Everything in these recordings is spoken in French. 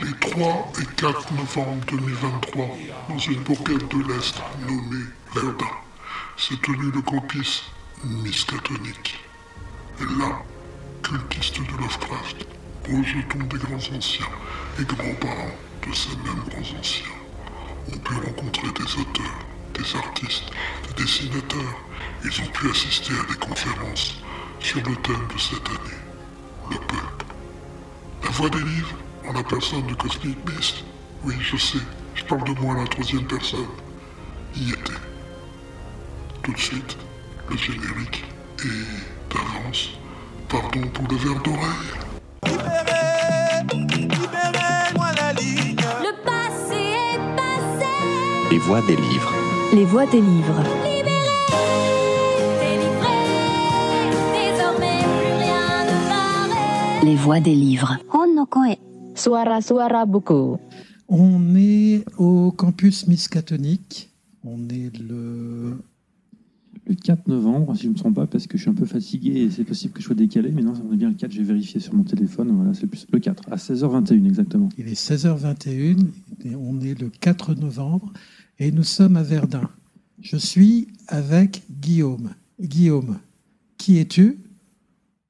Les 3 et 4 novembre 2023, dans une bourgade de l'Est nommée Verdun, s'est tenu le campus Miskatonic. Et là, cultistes de Lovecraft, rejetons des grands anciens et grands-parents de ces mêmes grands anciens, ont pu rencontrer des auteurs, des artistes, des dessinateurs. Ils ont pu assister à des conférences sur le thème de cette année, le pulp. La voix des livres, en la personne de Cosmic Beast. Oui, je sais, je parle de moi à la troisième personne. Y était. Tout de suite, le générique. Et d'avance, pardon pour le verre d'oreille. Libérez, libérez-moi la ligne. Le passé est passé. Les voix des livres. Les voix des livres. Les voix des livres. Honnokoe. Suara suara buku. On est au campus Miskatonic. On est le. Le 4 novembre, si je ne me trompe pas, parce que je suis un peu fatigué et c'est possible que je sois décalé, mais non, on est bien le 4, j'ai vérifié sur mon téléphone, voilà, c'est plus le 4, à 16h21 exactement. Il est 16h21 et on est le 4 novembre et nous sommes à Verdun. Je suis avec Guillaume. Guillaume, qui es-tu?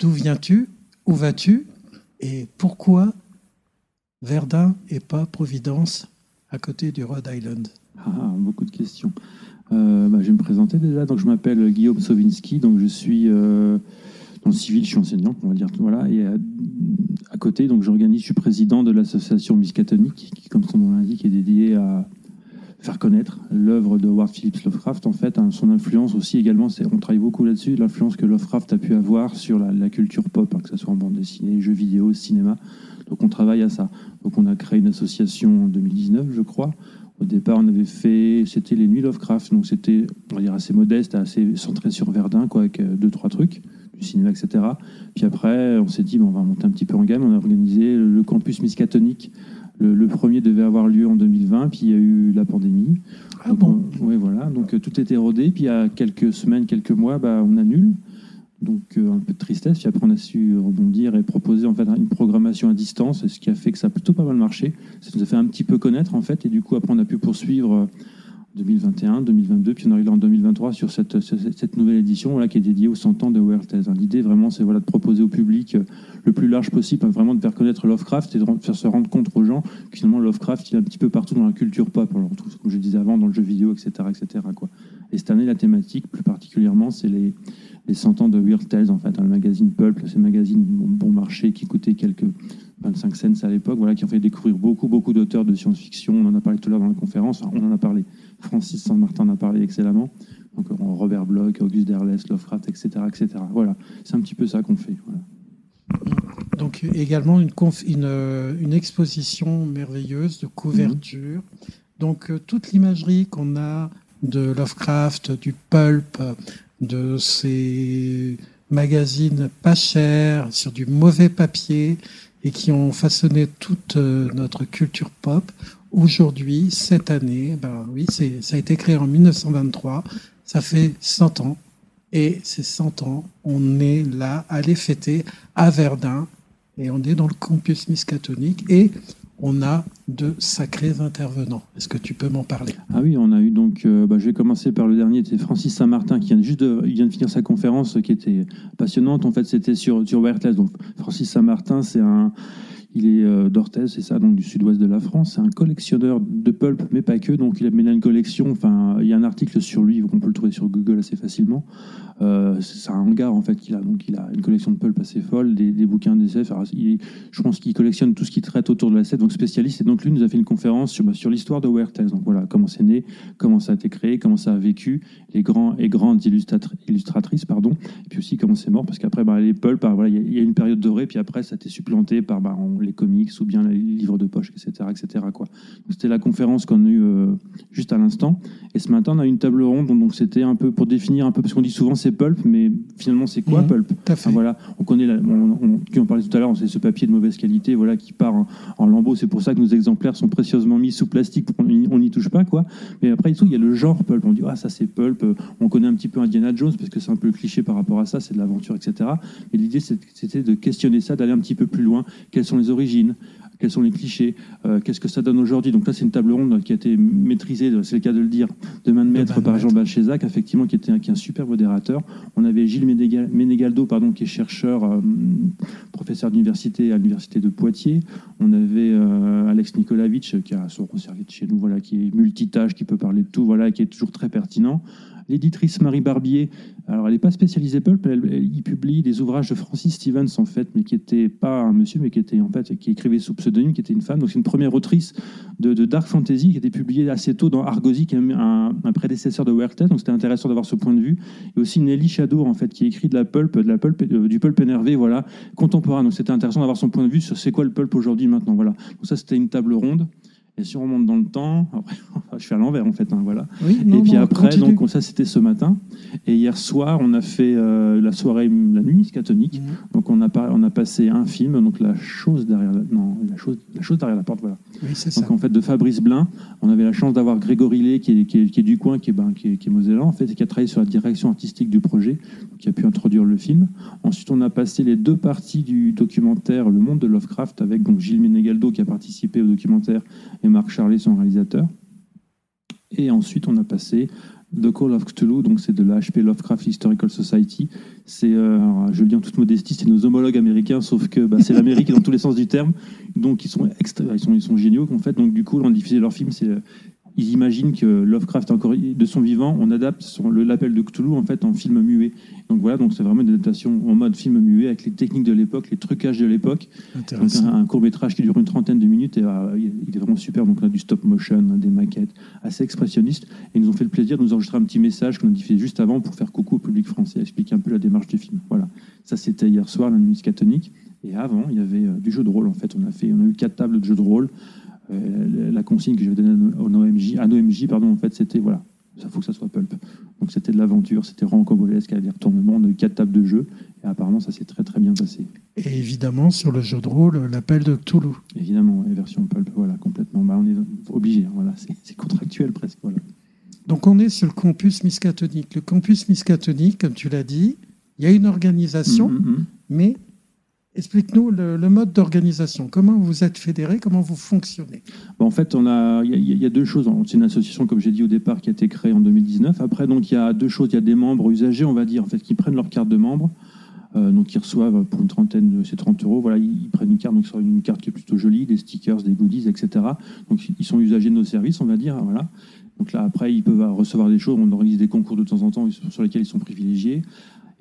D'où viens-tu? Où vas-tu Et pourquoi Verdun et pas Providence à côté du Rhode Island? Ah, beaucoup de questions. Euh, bah, je vais me présenter déjà. Donc, je m'appelle Guillaume Sovinski. Donc, je suis euh, dans le civil, je suis enseignant, on va dire. Voilà. Et à, à côté, donc, j'organise, je suis président de l'association Miskatonic, qui, comme son nom l'indique, est dédiée à faire connaître l'œuvre de Howard Phillips Lovecraft. En fait, hein, son influence aussi également, c'est, on travaille beaucoup là-dessus, l'influence que Lovecraft a pu avoir sur la, culture pop, hein, que ce soit en bande dessinée, jeux vidéo, cinéma. Donc, on travaille à ça. Donc, on a créé une association en 2019, je crois. Au départ, on avait fait, c'était les Nuits Lovecraft, donc c'était, on va dire, assez modeste, assez centré sur Verdun, quoi, avec euh, deux, trois trucs, du cinéma, etc. Puis après, on s'est dit, bon, on va monter un petit peu en gamme, on a organisé le campus Miskatonic. Le, le premier devait avoir lieu en 2020, puis il y a eu la pandémie. Ah Donc, bon? on- ouais, voilà, donc euh, tout était rodé, puis il y a quelques semaines, quelques mois, bah, on annule. Donc euh, un peu de tristesse, puis après on a su rebondir et proposer en fait une programmation à distance, ce qui a fait que ça a plutôt pas mal marché. Ça nous a fait un petit peu connaître en fait, et du coup après on a pu poursuivre euh, 2021, 2022, puis on arrive en 2023 sur cette, nouvelle édition qui est dédiée aux 100 ans de Weird Tales. L'idée vraiment c'est voilà, de proposer au public euh, le plus large possible, hein, vraiment de faire connaître Lovecraft et de faire se rendre compte aux gens que finalement Lovecraft est un petit peu partout dans la culture pop, on le retrouve comme je disais avant dans le jeu vidéo, etc. etc. Et cette année la thématique plus particulièrement c'est les, les 100 ans de Weird Tales en fait, hein, le magazine Pulp, ces magazines bon, bon marché qui coûtaient quelques 25 cents à l'époque, voilà, qui ont fait découvrir beaucoup beaucoup d'auteurs de science-fiction. On en a parlé tout à l'heure dans la conférence, on en a parlé. Francis Saint-Martin en a parlé excellemment. Donc euh, Robert Bloch, Auguste Derlès, Lovecraft, etc., etc. Voilà, c'est un petit peu ça qu'on fait. Voilà. Donc également une, conf- une, euh, une exposition merveilleuse de couverture. Donc euh, toute l'imagerie qu'on a de Lovecraft, du pulp, de ces magazines pas chers, sur du mauvais papier, et qui ont façonné toute euh, notre culture pop. Aujourd'hui, cette année, ben oui, ça a été créé en 1923, ça fait 100 ans. Et ces 100 ans, on est là à les fêter à Verdun, et on est dans le campus Miskatonic, et on a de sacrés intervenants. Est-ce que tu peux m'en parler? Ah oui, on a eu donc, euh, bah, je vais commencer par le dernier, c'est Francis Saint-Martin qui vient juste de, il vient de finir sa conférence euh, qui était passionnante. En fait, c'était sur, sur Werthes. Donc, Francis Saint-Martin, c'est un, il est euh, d'Orthez, c'est ça, donc du sud-ouest de la France. C'est un collectionneur de pulp, mais pas que. Donc, il a mené une collection. Enfin, il y a un article sur lui, on peut le trouver sur Google assez facilement. Euh, c'est un hangar en fait qu'il a. Donc, il a une collection de pulp assez folle, des, des bouquins est- je pense qu'il collectionne tout ce qui traite autour de la scène, donc spécialiste. Et donc, lui nous a fait une conférence sur, bah, sur l'histoire de Werthes. Donc, voilà, comment c'est né, comment ça a été créé, comment ça a vécu, les grands et grandes illustratri- illustratrices, pardon, et puis aussi comment c'est mort, parce qu'après, bah, les pulp, bah, il y a- une période dorée, puis après, ça a été supplanté par bah, les comics ou bien les livres de poche, etc. etc. quoi. C'était la conférence qu'on a eue euh, juste à l'instant. Et ce matin, on a eu une table ronde, donc c'était un peu pour définir un peu, parce qu'on dit souvent c'est pulp, mais finalement c'est quoi Mhm. pulp? Enfin, voilà, on connaît, la, on, on, qui en parlait tout à l'heure, c'est ce papier de mauvaise qualité, voilà, qui part en, en lambeaux. C'est pour ça que nos exemplaires sont précieusement mis sous plastique pour on n'y touche pas, quoi. Mais après, il y a le genre pulp. On dit, ah, ça c'est pulp. On connaît un petit peu Indiana Jones parce que c'est un peu le cliché par rapport à ça, c'est de l'aventure, etc. Et l'idée, c'était de questionner ça, d'aller un petit peu plus loin. Quelles sont les origines quels sont les clichés, euh, qu'est-ce que ça donne aujourd'hui. Donc là, c'est une table ronde qui a été maîtrisée, c'est le cas de le dire, de main de maître de par maître. Jean Balchezac, effectivement, qui était un, qui est un super modérateur. On avait Gilles Ménégal- Ménégaldo, pardon, qui est chercheur, euh, professeur d'université à l'université de Poitiers. On avait euh, Alex Nikolavitch, qui a son service chez nous, voilà, qui est multitâche, qui peut parler de tout, voilà, qui est toujours très pertinent. L'éditrice Marie Barbier, alors elle n'est pas spécialisée pulp, elle, il publie des ouvrages de Francis Stevens en fait, mais qui était pas un monsieur, mais qui était en fait qui écrivait sous pseudonyme, qui était une femme. Donc c'est une première autrice de, dark fantasy qui a été publiée assez tôt dans Argosy, qui est un, un prédécesseur de Werther. Donc c'était intéressant d'avoir ce point de vue. Et aussi Nelly Shadow en fait, qui écrit de la pulp, de la pulp, euh, du pulp énervé, voilà, contemporain. Donc c'était intéressant d'avoir son point de vue sur c'est quoi le pulp aujourd'hui, maintenant, voilà. Donc ça c'était une table ronde. Et si on remonte dans le temps, après, je fais à l'envers en fait, hein, voilà Oui, et puis non, après, continue. donc ça c'était ce matin. Et hier soir, on a fait euh, la soirée, la nuit scatonique. Mhm. Donc on a, on a passé un film, donc la chose derrière la, non, la chose, la chose derrière la porte, voilà. Oui, c'est ça. Donc en fait de Fabrice Blin, on avait la chance d'avoir Grégory Lé qui est, qui, est, qui est du coin, qui est, ben, qui, est, qui est mosellan en fait, et qui a travaillé sur la direction artistique du projet, qui a pu introduire le film. Ensuite, on a passé les deux parties du documentaire Le Monde de Lovecraft avec donc Gilles Ménégaldo qui a participé au documentaire et Marc Charlet, son réalisateur. Et ensuite, on a passé The Call of Cthulhu, donc c'est de la HP Lovecraft Historical Society. C'est, euh, je le dis en toute modestie, c'est nos homologues américains, sauf que bah, c'est l'Amérique dans tous les sens du terme. Donc ils sont, extra, ils sont, ils sont géniaux en fait. Donc du coup, on diffusé leur film, c'est euh, ils imaginent que Lovecraft encore de son vivant, on adapte le l'appel de Cthulhu en fait en film muet. Donc voilà, donc c'est vraiment une adaptation en mode film muet avec les techniques de l'époque, les trucages de l'époque. Donc Intéressant. un, court métrage qui dure une trentaine de minutes et euh, il est vraiment super. Donc on a du stop motion, des maquettes assez expressionnistes. Et ils nous ont fait le plaisir de nous enregistrer un petit message qu'on a diffusé juste avant pour faire coucou au public français, expliquer un peu la démarche du film. Voilà, ça c'était hier soir, la nuit scatonique. Et avant, il y avait euh, du jeu de rôle. En fait, on a fait, on a eu quatre tables de jeu de rôle. Euh, la consigne que j'avais donnée à à OMJ, à nos MJ, pardon, en fait, c'était voilà, ça faut que ça soit pulp. Donc c'était de l'aventure, c'était rocambolesque, avec des retournements, on a eu quatre tables de jeu, et apparemment ça s'est très très bien passé. Et évidemment, sur le jeu de rôle, l'appel de Cthulhu. Évidemment, les versions pulp, voilà, complètement. Bah, on est obligé, hein, voilà, c'est contractuel presque, voilà. Donc on est sur le campus Miskatonic. Le campus Miskatonic, comme tu l'as dit, il y a une organisation, Mhm, mhm. mais explique-nous le, mode d'organisation. Comment vous êtes fédéré Comment vous fonctionnez? En fait, il y, a- y a deux choses. C'est une association, comme j'ai dit au départ, qui a été créée en 2019. Après, donc, il y a deux choses. Il y a des membres usagers, on va dire, en fait, qui prennent leur carte de membre. Euh, donc, ils reçoivent pour une trentaine, c'est 30 euros. Voilà, ils, prennent une carte, donc une carte qui est plutôt jolie, des stickers, des goodies, etc. Donc, ils sont usagers de nos services, on va dire. Voilà. Donc là, après, ils peuvent recevoir des choses. On organise des concours de temps en temps sur lesquels ils sont privilégiés.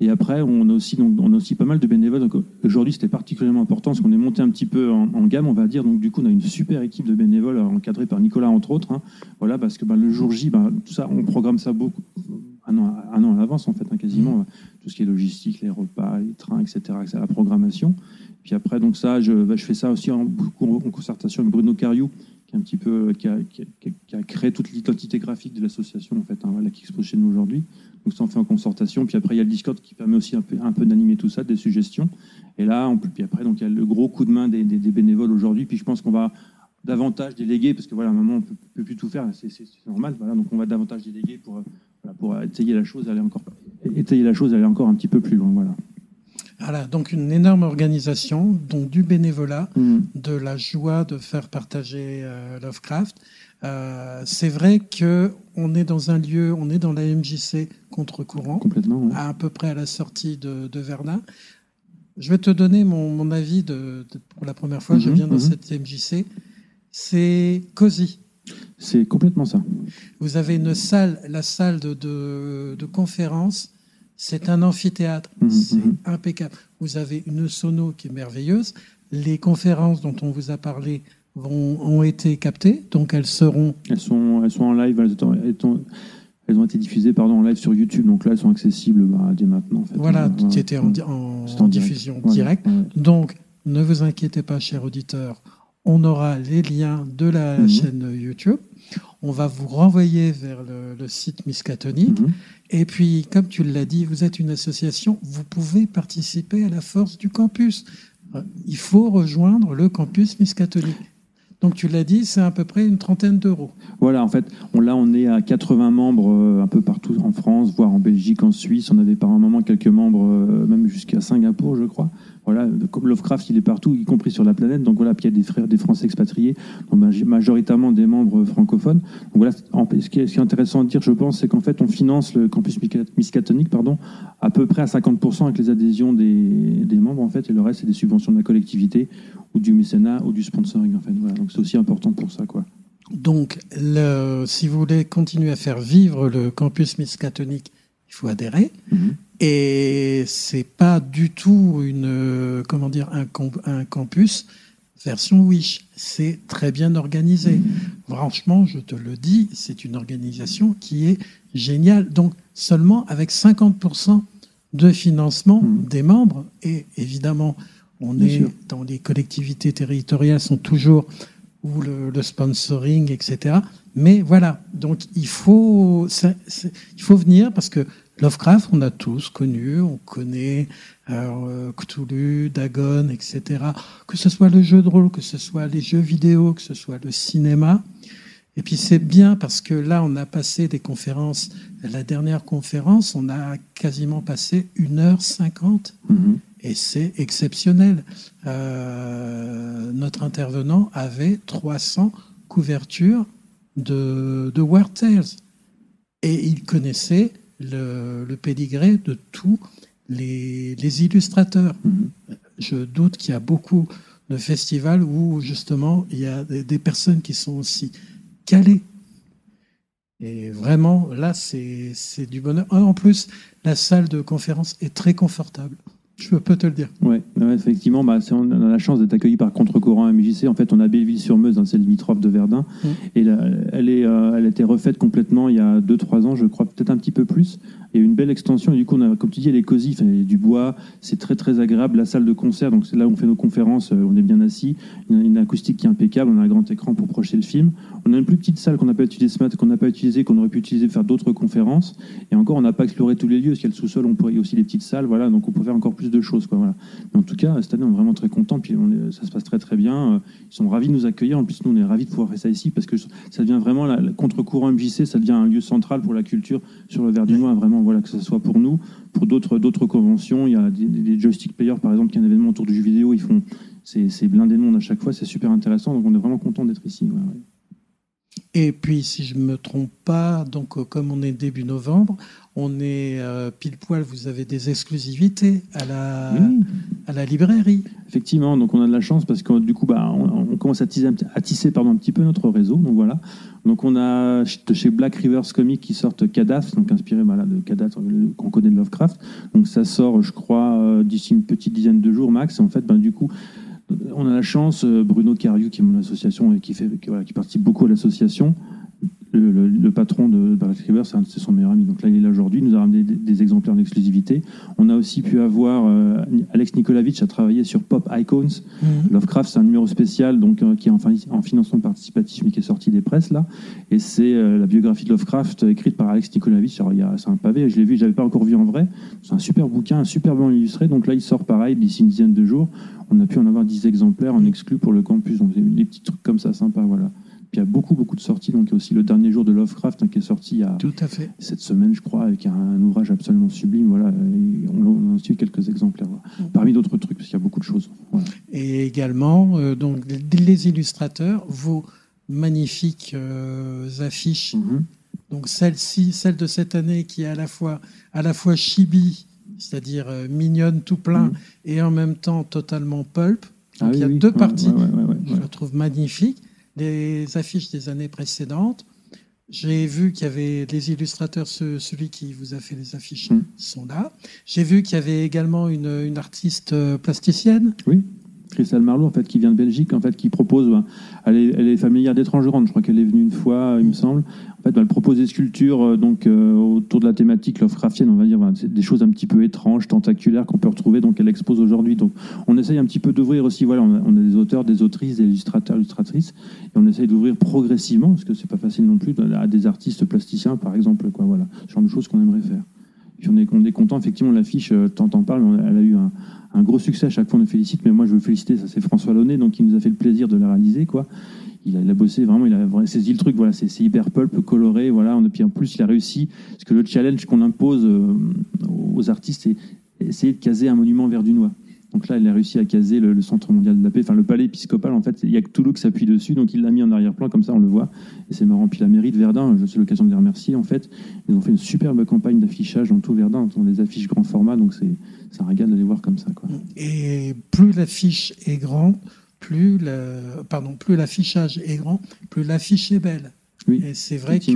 Et après, on a aussi, donc, on a aussi pas mal de bénévoles. Donc, aujourd'hui, c'était particulièrement important parce qu'on est monté un petit peu en, en gamme, on va dire. Donc, du coup, on a une super équipe de bénévoles euh, encadrée par Nicolas, entre autres. hein. Voilà, parce que ben, le jour J, ben, tout ça, on programme ça beaucoup, un an, un an à l'avance, en fait, hein, quasiment. Tout ce qui est logistique, les repas, les trains, etc., etc., la programmation. Puis après, donc ça, je, ben, je fais ça aussi en, en concertation avec Bruno Cariou, qui, est un petit peu, qui, a, qui a- a créé toute l'identité graphique de l'association, en fait, hein, voilà, qui expose chez nous aujourd'hui. Donc ça, on fait en concertation. Puis après, il y a le Discord qui permet aussi un peu, un peu d'animer tout ça, des suggestions. Et là, on puis après, donc il y a le gros coup de main des, bénévoles aujourd'hui. Puis je pense qu'on va davantage déléguer, parce que voilà, moment, on peut, peut plus tout faire, c'est normal. Voilà, donc on va davantage déléguer pour, pour étayer la chose, aller encore, la chose, aller encore un petit peu plus loin. Voilà. Voilà, donc une énorme organisation, donc du bénévolat, Mhm. de la joie de faire partager euh, Lovecraft. Euh, c'est vrai que on est dans un lieu, on est dans la MJC contre-courant, ouais. à, à peu près à la sortie de, de Verdun. Je vais te donner mon, mon avis de, de- pour la première fois. je Mhm, viens dans mhm. cette MJC. C'est cosy. C'est complètement ça. Vous avez une salle, la salle de conférence. C'est un amphithéâtre. Mhm, c'est impeccable. Vous avez une sono qui est merveilleuse. Les conférences dont on vous a parlé vont, ont été captées, donc elles seront. Elles sont, elles sont en live, elles, ont- elles ont, elles ont été diffusées pardon, en live sur YouTube, donc là elles sont accessibles bah, dès maintenant. En fait. Voilà, en, en- C'était en en direct. diffusion directe. ouais. Donc, ne vous inquiétez pas, chers auditeurs. On aura les liens de la Mhm. chaîne YouTube. On va vous renvoyer vers le, le site Miskatonic. Mhm. Et puis, comme tu l'as dit, vous êtes une association, vous pouvez participer à la force du campus. Euh, Il faut rejoindre le campus Miskatonic. Donc, tu l'as dit, c'est à peu près une trentaine d'euros. Voilà, en fait, on, là, on est à 80 membres euh, un peu partout en France, voire en Belgique, en Suisse. On avait par un moment quelques membres, euh, même Singapour, je crois. Voilà, comme Lovecraft, il est partout, y compris sur la planète. Donc voilà, puis il y a des frères, des Français expatriés, donc majoritairement des membres francophones. Donc voilà, ce qui est, ce qui est intéressant à dire, je pense, c'est qu'en fait, on finance le campus Miska- Miskatonic, pardon, à peu près à 50% avec les adhésions des, des membres, en fait, et le reste, c'est des subventions de la collectivité ou du mécénat ou du sponsoring, en fait. Voilà, donc c'est aussi important pour ça, quoi. Donc, le- si vous voulez continuer à faire vivre le campus Miskatonic, il faut adhérer. Mhm. Et c'est pas du tout une, euh, comment dire, un, campus version Wish. C'est très bien organisé. Franchement, je te le dis, c'est une organisation qui est géniale. Donc, seulement avec 50% de financement Mhm. des membres. Et évidemment, on Bien est sûr. dans les collectivités territoriales sont toujours ou le, le sponsoring, etc. Mais voilà, donc il faut, il faut venir parce que Lovecraft, on a tous connu, on connaît euh, Cthulhu, Dagon, etc. Que ce soit le jeu de rôle, que ce soit les jeux vidéo, que ce soit le cinéma. Et puis c'est bien parce que là, on a passé des conférences. La dernière conférence, on a quasiment passé 1h50 Mhm. et c'est exceptionnel. Euh, notre intervenant avait 300 couvertures de, de War Tales. Et il connaissait le, le pédigré de tous les, les illustrateurs. Mhm. Je doute qu'il y a beaucoup de festivals où justement il y a des, des personnes qui sont aussi calées. Et vraiment, là, c'est du bonheur. En plus, la salle de conférence est très confortable. Je peux te le dire. Ouais, ouais, effectivement, bah, on a la chance d'être accueilli par Contre-Courant à MJC. En fait, on a Belleville-sur-Meuse, hein, c'est limitrophe de Verdun. Mm. Et là, elle, est, euh, elle a été refaite complètement il y a 2-3 ans, je crois, peut-être un petit peu plus. Il y a une belle extension. Et du coup, on a, comme tu dis, elle est cosy, enfin, il y a du bois, c'est très très agréable. La salle de concert, donc c'est là où on fait nos conférences, euh, on est bien assis. Il y a une acoustique qui est impeccable, on a un grand écran pour projeter le film. On a une plus petite salle qu'on n'a pas utilisée ce matin, qu'on n'a pas utilisée, qu'on aurait pu utiliser pour faire d'autres conférences. Et encore, on n'a pas exploré tous les lieux, parce qu'il y a le sous-sol, on pourrait, il y a aussi des petites salles, voilà, donc on peut faire encore plus de choses. Quoi, voilà. Mais en tout cas, cette année, on est vraiment très contents, puis on est- ça se passe très très bien. Ils sont ravis de nous accueillir. En plus, nous, on est ravis de pouvoir faire ça ici, parce que ça devient vraiment, la, la contre-courant MJC, ça devient un lieu central pour la culture sur le Verdinois, vraiment, voilà, que ce soit pour nous, pour d'autres d'autres conventions. Il y a des, joystick players, par exemple, qui est un événement autour du jeu vidéo, ils font. C'est c'est blindé de monde à chaque fois, c'est super intéressant, donc on est vraiment content d'être ici. ouais, ouais. Et puis, si je ne me trompe pas, donc euh, comme on est début novembre, on est euh, pile poil, vous avez des exclusivités à la, Oui. à la librairie. Effectivement, donc on a de la chance parce que du coup, bah, on, on commence à tisser, à pardon, un petit peu notre réseau. Donc voilà. Donc on a de chez Black Rivers Comics qui sortent Kadaf, donc inspiré voilà, de Kadaf le- qu'on connaît de Lovecraft. Donc ça sort, je crois, euh, d'ici une petite dizaine de jours max. Et en fait, ben, du coup, on a la chance, euh, Bruno Cariou, qui est mon association et qui, participe beaucoup à l'association, le, le- le patron de Black River, c'est un- son meilleur ami. Donc là, il est là aujourd'hui. Il nous a ramené des, des exemplaires en exclusivité. On a aussi pu avoir euh, Alex Nikolavitch a travaillé sur Pop Icons. Lovecraft, c'est un numéro spécial donc euh, qui est en, fin- en financement participatif, mais qui est sorti des presses là. Et c'est euh, la biographie de Lovecraft écrite par Alex Nikolavitch. Alors il y a, c'est un pavé. Je l'ai vu, je l'avais pas encore vu en vrai. C'est un super bouquin, superbement illustré. Donc là, il sort pareil d'ici une dizaine de jours. On a pu en avoir 10 exemplaires en exclu pour le campus. Donc des petits trucs comme ça, sympa, voilà. Y a beaucoup, beaucoup de sorties. Donc il y a aussi le dernier jour de Lovecraft hein, qui est sorti il y a Tout à fait. cette semaine, je crois, avec un, un ouvrage absolument sublime. Voilà, Et on, aussi eu quelques exemplaires. voilà. Parmi d'autres trucs, parce qu'il y a beaucoup de choses. Voilà. Et également, euh, donc, les- illustrateurs, vos magnifiques euh, affiches. Mhm. Donc celle-ci, celle de cette année, qui est à la fois, à la fois chibi, c'est-à-dire euh, mignonne tout plein, Mhm. et en même temps totalement pulp. Donc Ah il y a oui, deux Ouais, parties. ouais, ouais, ouais, ouais, Je la trouve magnifique. Les affiches des années précédentes. J'ai vu qu'il y avait les illustrateurs, ce- celui qui vous a fait les affiches Mm. sont là. J'ai vu qu'il y avait également une, une artiste euh, plasticienne. Oui. Christelle Marlowe, en fait, qui vient de Belgique, en fait, qui propose. elle, est, elle est familière. Je crois qu'elle est venue une fois, il me semble. En fait, elle propose des sculptures euh, donc euh, autour de la thématique Lovecraftienne, on va dire, des choses un petit peu étranges, tentaculaires qu'on peut retrouver. Donc, elle expose aujourd'hui. Donc, on essaye un petit peu d'ouvrir aussi. Voilà, on a, on a des auteurs, des autrices, des illustrateurs, illustratrices, et on essaye d'ouvrir progressivement, parce que c'est pas facile non plus, à des artistes plasticiens, par exemple, quoi. Voilà, ce genre de choses qu'on aimerait faire. On est, on est content, effectivement, l'affiche, euh, tant en parle, elle a eu un, gros succès. À chaque fois, on le félicite, mais moi, je veux féliciter, ça c'est François Launay, donc il nous a fait le plaisir de la réaliser, quoi. Il a, bossé vraiment, il a saisi le truc, voilà, c'est hyper pulp, coloré, voilà. Et puis en plus, il a réussi, parce que le challenge qu'on impose euh, aux artistes, c'est essayer de caser un monument verdunois. Donc là, il a réussi à caser le, le Centre mondial de la paix, enfin le palais épiscopal, en fait, il y a que Toulouse qui s'appuie dessus, donc il l'a mis en arrière-plan, comme ça on le voit, et c'est marrant. Puis la mairie de Verdun, je sais l'occasion de les remercier, en fait, ils ont fait une superbe campagne d'affichage dans tout Verdun, ont des affiches grand format, donc c'est c'est un régal de les voir comme ça. Quoi. Et plus l'affiche est grande, plus le, pardon, plus l'affichage est grand, plus l'affiche est belle. Oui, Et c'est vrai que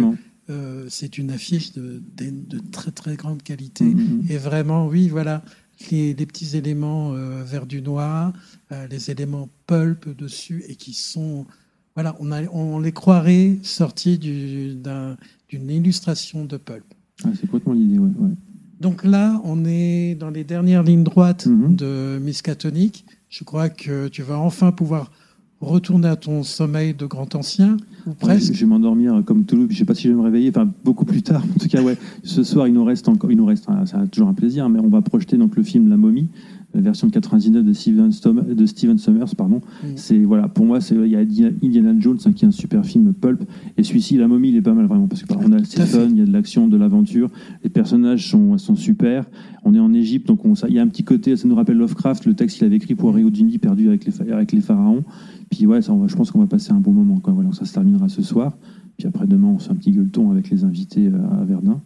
euh, c'est une affiche de, de, de très très grande qualité. Mhm. Et vraiment, oui, voilà, les, les petits éléments euh, vert du noir, euh, les éléments pulp dessus, et qui sont, voilà, on, a, on les croirait sortis du- d'un- d'une illustration de pulp. Ah, c'est complètement l'idée, ouais. ouais. Donc là, on est dans les dernières lignes droites Mhm. de Miskatonic. Je crois que tu vas enfin pouvoir retourner à ton sommeil de grand ancien, ou presque. Je vais m'endormir comme Toulouse, je sais pas si je vais me réveiller, enfin beaucoup plus tard. En tout cas, ouais, ce soir, il nous reste encore, il nous reste, ah, c'est toujours un plaisir, mais on va projeter donc le film La Momie, la version de 99 de Steven, Stom- de Steven Sommers, pardon. C'est voilà, pour moi, c'est il y a Indiana Jones hein, qui est un super film pulp, et celui-ci, La Momie, il est pas mal vraiment parce que bah, on a c'est fun, il y a de l'action, de l'aventure, les personnages sont sont super. On est en Égypte, donc on, ça- il y a un petit côté, ça nous rappelle Lovecraft, le texte qu'il avait écrit pour Rio Dini, perdu avec les avec les pharaons. Puis ouais, ça, on va- je pense qu'on va passer un bon moment. Quoi. Voilà, ça se terminera ce soir. Puis après, demain, on fait un petit gueuleton avec les invités euh, à Verdun.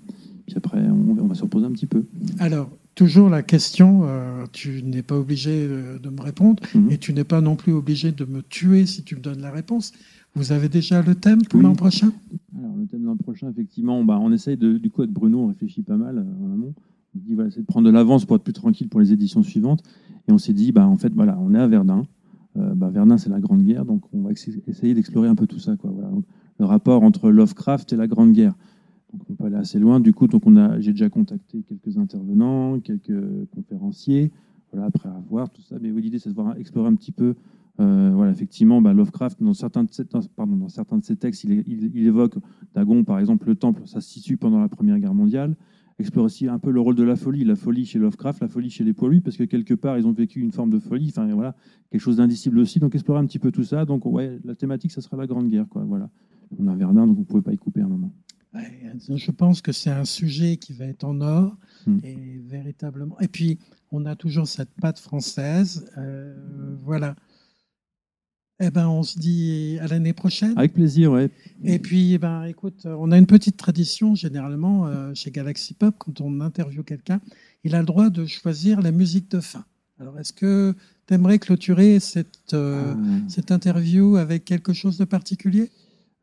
Puis après, on, on va se reposer un petit peu. Alors, toujours la question, euh, tu n'es pas obligé euh, de me répondre, Mhm. et tu n'es pas non plus obligé de me tuer si tu me donnes la réponse. Vous avez déjà le thème pour Oui. l'an prochain? Alors, le thème de l'an prochain, effectivement, bah, on essaye de, du coup, avec Bruno, on réfléchit pas mal euh, en amont. On dit, voilà, c'est de prendre de l'avance pour être plus tranquille pour les éditions suivantes. Et on s'est dit, bah, en fait, voilà, on est à Verdun. Euh, bah, Verdun, c'est la Grande Guerre, donc on va essayer d'explorer un peu tout ça. Quoi, voilà. Donc, le rapport entre Lovecraft et la Grande Guerre. On peut aller assez loin. Du coup, donc on a, j'ai déjà contacté quelques intervenants, quelques conférenciers. Voilà, après avoir tout ça. Mais oui, l'idée, c'est de voir, explorer un petit peu. euh, voilà, effectivement, bah, Lovecraft, dans certains, de ses, textes, il, évoque Dagon, par exemple, le temple, ça se situe pendant la Première Guerre mondiale. Explore aussi un peu le rôle de la folie, la folie chez Lovecraft, la folie chez les poilus, parce que quelque part, ils ont vécu une forme de folie, enfin voilà, quelque chose d'indicible aussi. Donc, explorer un petit peu tout ça. Donc, ouais, la thématique, ça sera la Grande Guerre, quoi. Voilà. On a Verdun, donc on ne pouvait pas y couper un moment. Ouais, Je pense que c'est un sujet qui va être en or, Hmm. et véritablement. Et puis, on a toujours cette patte française. euh, voilà. Eh ben, on se dit à l'année prochaine. Avec plaisir, ouais. Et puis, eh ben, écoute, on a une petite tradition généralement euh, chez Galaxy Pop, quand on interviewe quelqu'un, il a le droit de choisir la musique de fin. Alors, est-ce que tu aimerais clôturer cette, euh, Euh, cette interview avec quelque chose de particulier?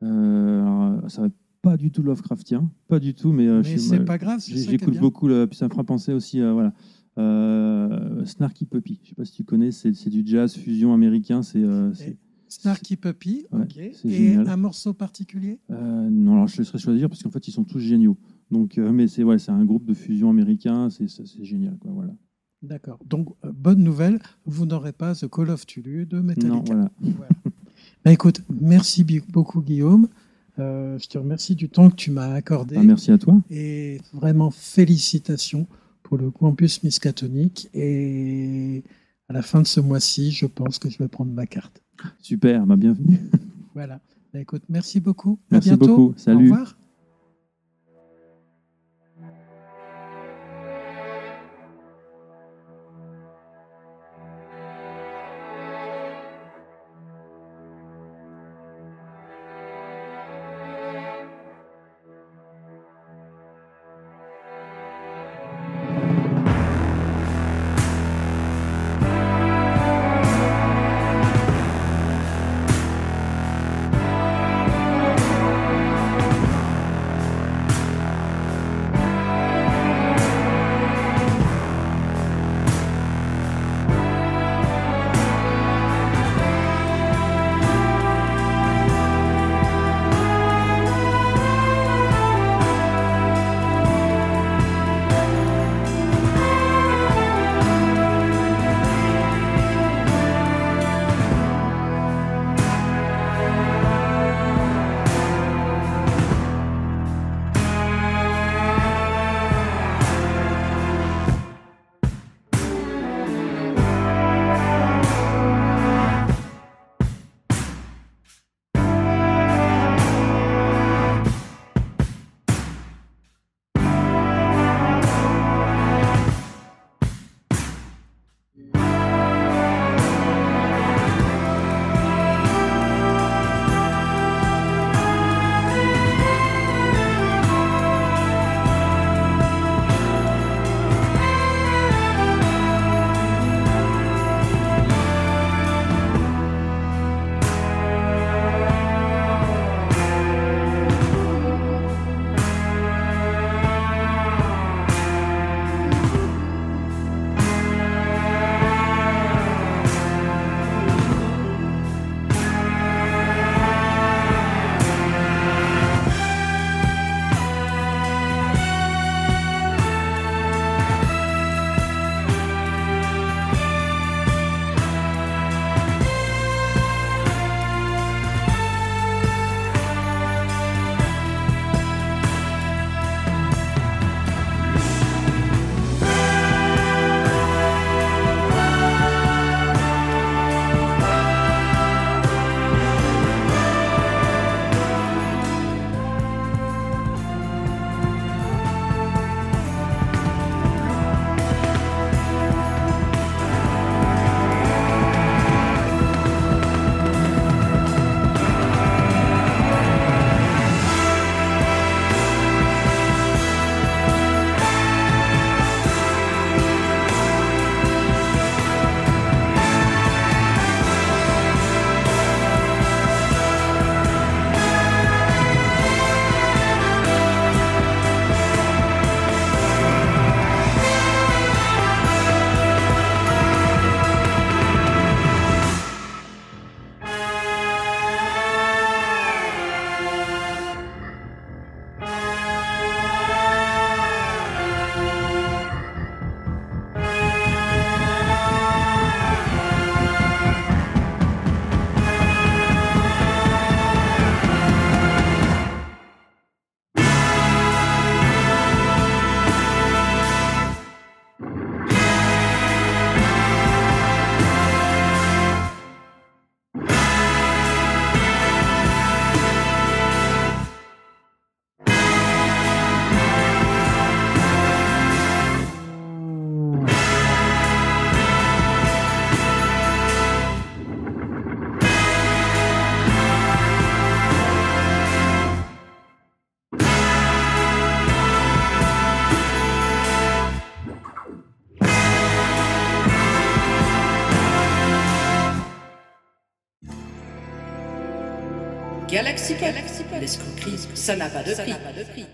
Alors, ça va pas du tout Lovecraftien, pas du tout, mais, euh, Mais c'est pas grave, j'écoute beaucoup, le, puis ça me fera penser aussi, euh, voilà. Euh, Snarky Puppy, je sais pas si tu connais, c'est du jazz fusion américain, c'est euh, Snarky Puppy, Ouais, ok. c'est Et génial. un morceau particulier? Euh, non, alors je laisserai choisir parce qu'en fait, ils sont tous géniaux. Donc, euh, mais c'est ouais, c'est un groupe de fusion américain, c'est génial, quoi. Voilà. D'accord. Donc, euh, bonne nouvelle, vous n'aurez pas The Call of Tulu de Metallica. Non, voilà. Voilà. Bah, écoute, merci beaucoup Guillaume. Euh, je te remercie du temps que tu m'as accordé. Ah, merci à toi. Et vraiment félicitations pour le campus Miskatonic. Et à la fin de ce mois-ci, je pense que je vais prendre ma carte. Super, bah, bienvenue. Voilà. Bah, écoute, merci beaucoup. Merci à bientôt. beaucoup. Salut. Au revoir. Ça n'a pas de prix.